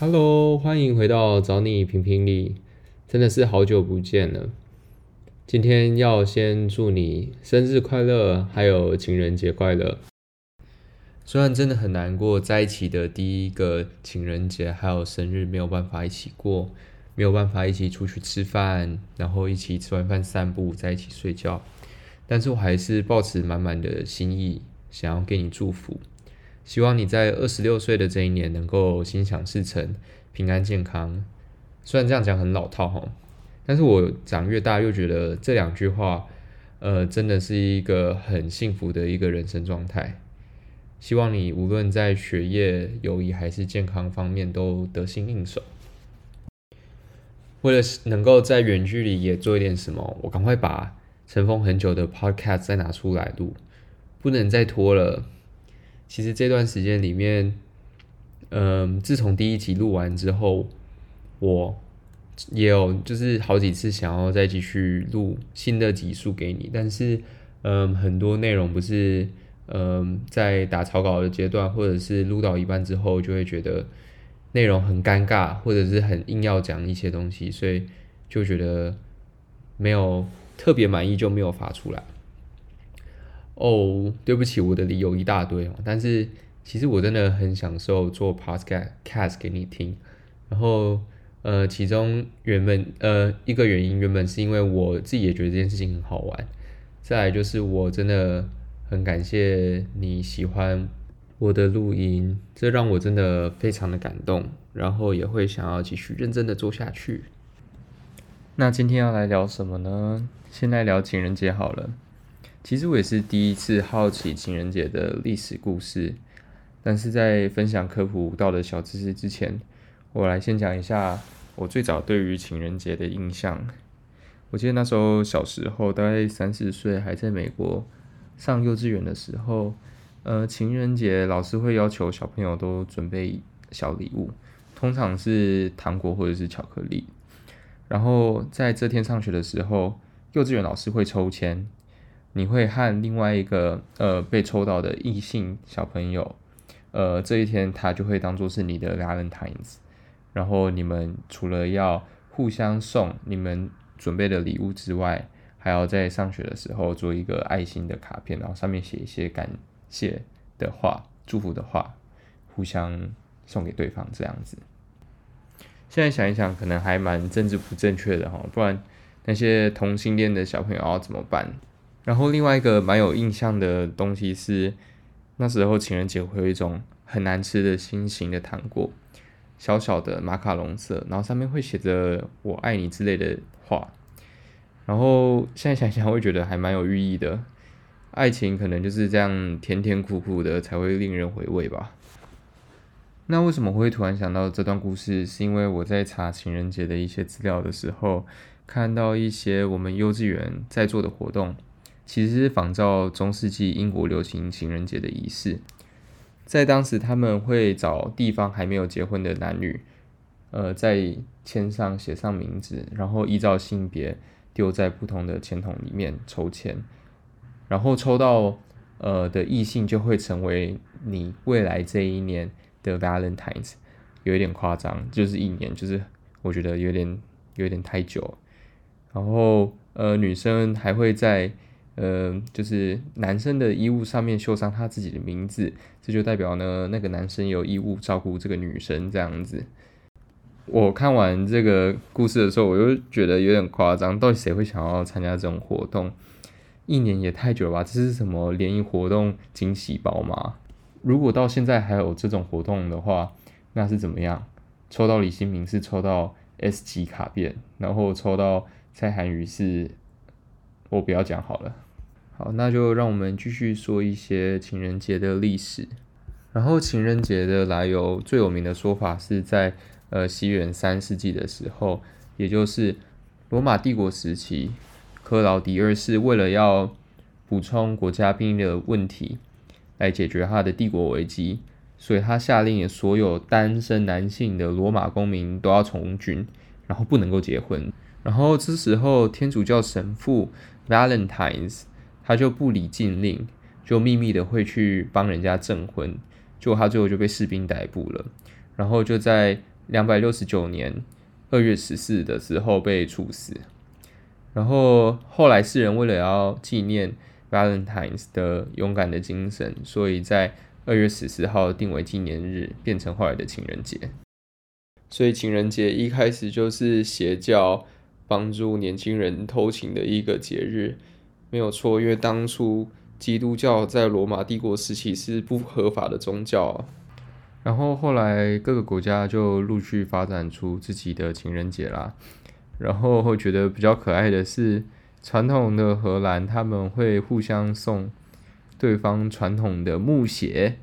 Hello，欢迎回到找你评评理，真的是好久不见了。今天要先祝你生日快乐，还有情人节快乐。虽然真的很难过，在一起的第一个情人节还有生日没有办法一起过，没有办法一起出去吃饭，然后一起吃完饭散步，在一起睡觉。但是我还是抱持满满的心意，想要给你祝福。希望你在二十六岁的这一年能够心想事成、平安健康。虽然这样讲很老套哈，但是我长越大又觉得这两句话，呃，真的是一个很幸福的一个人生状态。希望你无论在学业、友谊还是健康方面都得心应手。为了能够在远距离也做一点什么，我赶快把尘封很久的 Podcast 再拿出来录，不能再拖了。其实这段时间里面，嗯，自从第一集录完之后，我也有就是好几次想要再继续录新的集数给你，但是，嗯，很多内容不是，嗯，在打草稿的阶段，或者是录到一半之后，就会觉得内容很尴尬，或者是很硬要讲一些东西，所以就觉得没有特别满意，就没有发出来。哦，对不起，我的理由一大堆哦。但是其实我真的很享受做 podcast 给你听。然后呃，其中原本呃一个原因原本是因为我自己也觉得这件事情很好玩。再来就是我真的很感谢你喜欢我的录音，这让我真的非常的感动，然后也会想要继续认真的做下去。那今天要来聊什么呢？先来聊情人节好了。其实我也是第一次好奇情人节的历史故事，但是在分享科普到的小知识之前，我来先讲一下我最早对于情人节的印象。我记得那时候小时候，大概三四岁，还在美国上幼稚园的时候，呃，情人节老师会要求小朋友都准备小礼物，通常是糖果或者是巧克力。然后在这天上学的时候，幼稚园老师会抽签。你会和另外一个呃被抽到的异性小朋友，呃这一天他就会当做是你的 Valentines，然后你们除了要互相送你们准备的礼物之外，还要在上学的时候做一个爱心的卡片，然后上面写一些感谢的话、祝福的话，互相送给对方这样子。现在想一想，可能还蛮政治不正确的哈，不然那些同性恋的小朋友要怎么办？然后另外一个蛮有印象的东西是，那时候情人节会有一种很难吃的心形的糖果，小小的马卡龙色，然后上面会写着“我爱你”之类的话。然后现在想想会觉得还蛮有寓意的，爱情可能就是这样甜甜苦苦的才会令人回味吧。那为什么会突然想到这段故事？是因为我在查情人节的一些资料的时候，看到一些我们幼稚园在做的活动。其实是仿照中世纪英国流行情人节的仪式，在当时他们会找地方还没有结婚的男女，呃，在签上写上名字，然后依照性别丢在不同的签筒里面抽签，然后抽到呃的异性就会成为你未来这一年的 Valentines，有一点夸张，就是一年，就是我觉得有点有点太久，然后呃女生还会在。呃，就是男生的衣物上面绣上他自己的名字，这就代表呢，那个男生有义务照顾这个女生这样子。我看完这个故事的时候，我就觉得有点夸张，到底谁会想要参加这种活动？一年也太久了吧？这是什么联谊活动惊喜包吗？如果到现在还有这种活动的话，那是怎么样？抽到李新明是抽到 S 级卡片，然后抽到蔡涵宇是，我不要讲好了。好，那就让我们继续说一些情人节的历史。然后情人节的来由最有名的说法是在呃西元三世纪的时候，也就是罗马帝国时期，克劳迪二世为了要补充国家兵力的问题，来解决他的帝国危机，所以他下令所有单身男性的罗马公民都要从军，然后不能够结婚。然后这时候天主教神父 Valentines。他就不理禁令，就秘密的会去帮人家证婚，就他最后就被士兵逮捕了，然后就在两百六十九年二月十四的时候被处死。然后后来世人为了要纪念 Valentine's 的勇敢的精神，所以在二月十四号定为纪念日，变成后来的情人节。所以情人节一开始就是邪教帮助年轻人偷情的一个节日，没有错。因为当初基督教在罗马帝国时期是不合法的宗教，然后后来各个国家就陆续发展出自己的情人节啦。然后会觉得比较可爱的是，传统的荷兰他们会互相送对方传统的木鞋，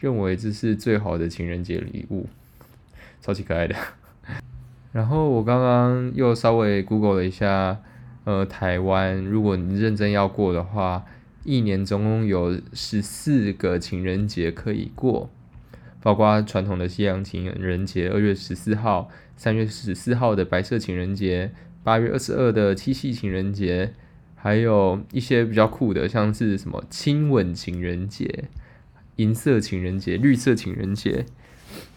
认为这是最好的情人节礼物。超级可爱的。然后我刚刚又稍微 Google 了一下，呃，台湾如果你认真要过的话，一年总共有十四个情人节可以过，包括传统的西洋情人节，二月十四号；三月十四号的白色情人节；八月二十二的七夕情人节，还有一些比较酷的，像是什么亲吻情人节、银色情人节、绿色情人节。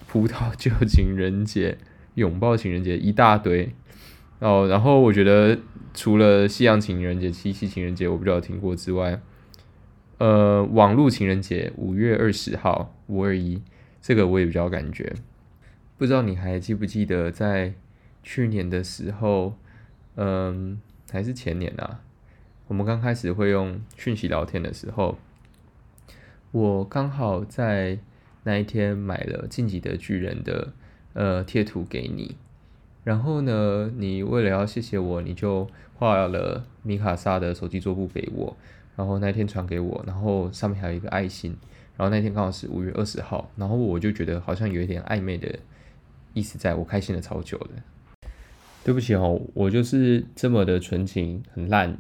葡萄酒情人节、拥抱情人节一大堆哦，然后我觉得除了西洋情人节、七夕情人节我比较听过之外，呃，网络情人节五月二十号五二一这个我也比较感觉，不知道你还记不记得在去年的时候，嗯，还是前年啊，我们刚开始会用讯息聊天的时候，我刚好在。那一天买了《晋级的巨人》的呃贴图给你，然后呢，你为了要谢谢我，你就画了米卡莎的手机桌布给我，然后那天传给我，然后上面还有一个爱心，然后那天刚好是五月二十号，然后我就觉得好像有一点暧昧的意思，在我开心了超久的。对不起哦，我就是这么的纯情，很烂，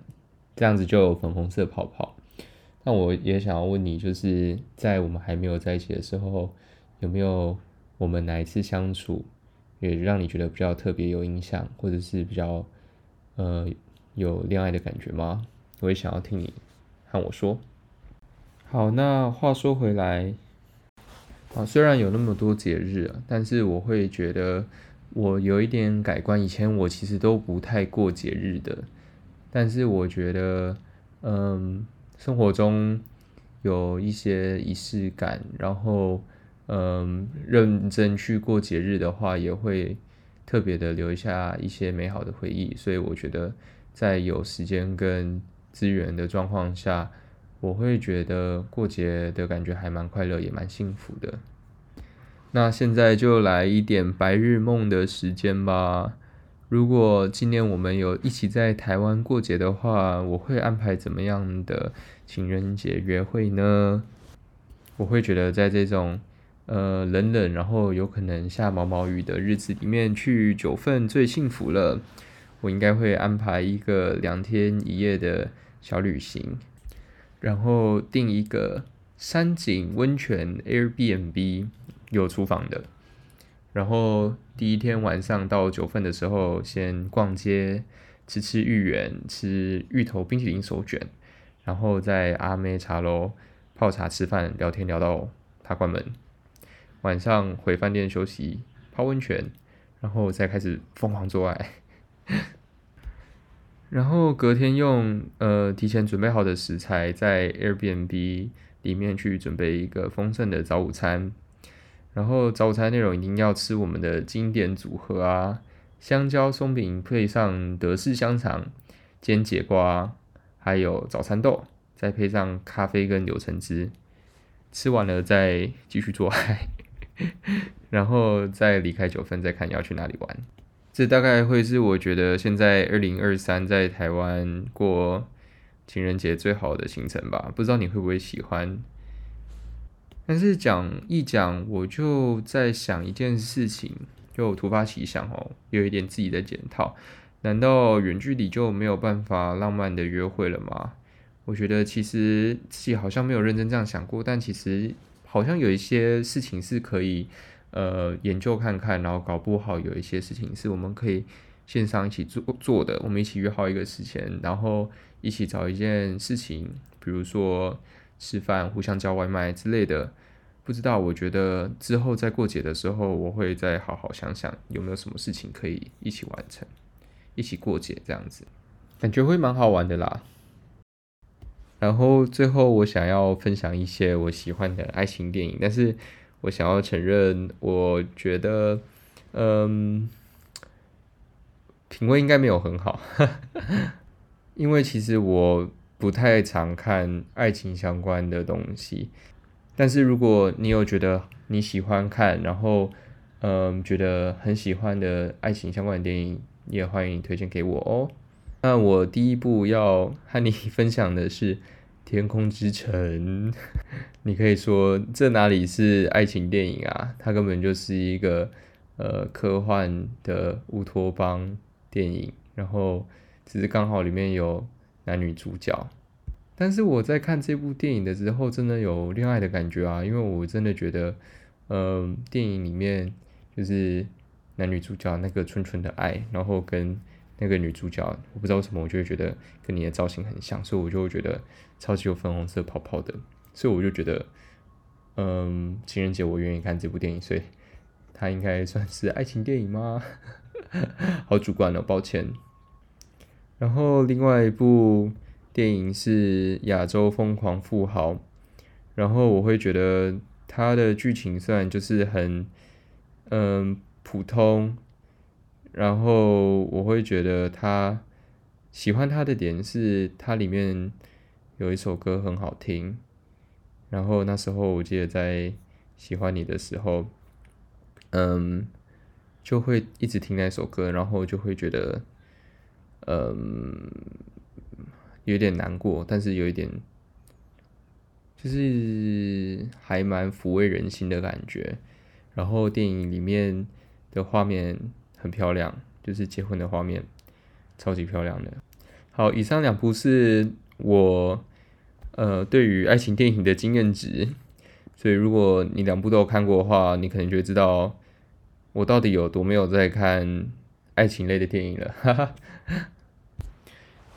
这样子就有粉红色泡泡。那我也想要问你，就是在我们还没有在一起的时候，有没有我们哪一次相处也让你觉得比较特别有印象，或者是比较呃有恋爱的感觉吗？我也想要听你和我说。好，那话说回来，啊，虽然有那么多节日，但是我会觉得我有一点改观。以前我其实都不太过节日的，但是我觉得，嗯。生活中有一些仪式感，然后嗯，认真去过节日的话，也会特别的留下一些美好的回忆。所以我觉得，在有时间跟资源的状况下，我会觉得过节的感觉还蛮快乐，也蛮幸福的。那现在就来一点白日梦的时间吧。如果今年我们有一起在台湾过节的话，我会安排怎么样的情人节约会呢？我会觉得在这种呃冷冷，然后有可能下毛毛雨的日子里面去九份最幸福了。我应该会安排一个两天一夜的小旅行，然后订一个山景温泉 Airbnb 有厨房的。然后第一天晚上到九份的时候，先逛街，吃吃芋圆，吃芋头冰淇淋手卷，然后在阿妹茶楼泡茶吃饭聊天聊到他关门。晚上回饭店休息泡温泉，然后再开始疯狂做爱。然后隔天用呃提前准备好的食材，在 Airbnb 里面去准备一个丰盛的早午餐。然后早午餐内容一定要吃我们的经典组合啊，香蕉松饼配上德式香肠，煎节瓜，还有早餐豆，再配上咖啡跟柳橙汁，吃完了再继续做爱，然后再离开九份，再看要去哪里玩。这大概会是我觉得现在二零二三在台湾过情人节最好的行程吧，不知道你会不会喜欢？但是讲一讲，我就在想一件事情，就突发奇想哦，有一点自己的检讨。难道远距离就没有办法浪漫的约会了吗？我觉得其实自己好像没有认真这样想过，但其实好像有一些事情是可以呃研究看看，然后搞不好有一些事情是我们可以线上一起做做的。我们一起约好一个时间，然后一起找一件事情，比如说。吃饭、互相叫外卖之类的，不知道，我觉得之后在过节的时候，我会再好好想想有没有什么事情可以一起完成，一起过节这样子，感觉会蛮好玩的啦。然后最后我想要分享一些我喜欢的爱情电影，但是我想要承认，我觉得，嗯，品味应该没有很好，因为其实我不太常看爱情相关的东西。但是如果你有觉得你喜欢看，然后嗯觉得很喜欢的爱情相关的电影，也欢迎推荐给我哦。那我第一部要和你 分享的是《天空之城》。你可以说这哪里是爱情电影啊？它根本就是一个呃科幻的乌托邦电影，然后只是刚好里面有男女主角。但是我在看这部电影的时候，真的有恋爱的感觉啊！因为我真的觉得，嗯，电影里面就是男女主角那个纯纯的爱，然后跟那个女主角，我不知道为什么，我就会觉得跟你的造型很像，所以我就会觉得超级有粉红色泡泡的，所以我就觉得，嗯，情人节我愿意看这部电影，所以它应该算是爱情电影吗？好主观哦，抱歉。然后另外一部。电影是《亚洲疯狂富豪》，然后我会觉得它的剧情虽然就是很嗯普通，然后我会觉得他喜欢他的点是他里面有一首歌很好听，然后那时候我记得在喜欢你的时候，嗯就会一直听那首歌，然后就会觉得嗯。有点难过，但是有一点，就是还蛮抚慰人心的感觉。然后电影里面的画面很漂亮，就是结婚的画面，超级漂亮的。好，以上两部是我呃对于爱情电影的经验值，所以如果你两部都有看过的话，你可能就会知道我到底有多没有在看爱情类的电影了，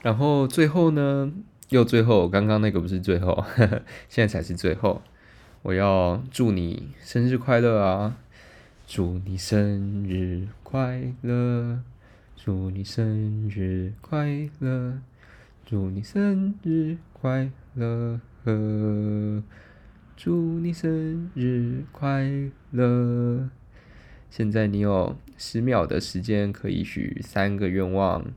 然后最后呢，又最后，刚刚那个不是最后，现在才是最后。我要祝你生日快乐啊！祝你生日快乐！祝你生日快乐！祝你生日快乐！祝你生日快乐！现在你有十秒的时间可以许三个愿望。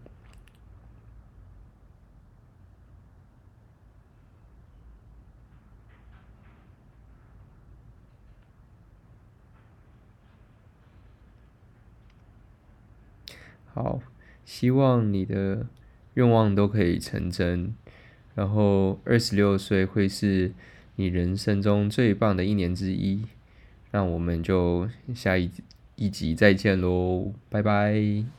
好，希望你的愿望都可以成真，然后二十六岁会是你人生中最棒的一年之一。那我们就下一一集再见喽，拜拜。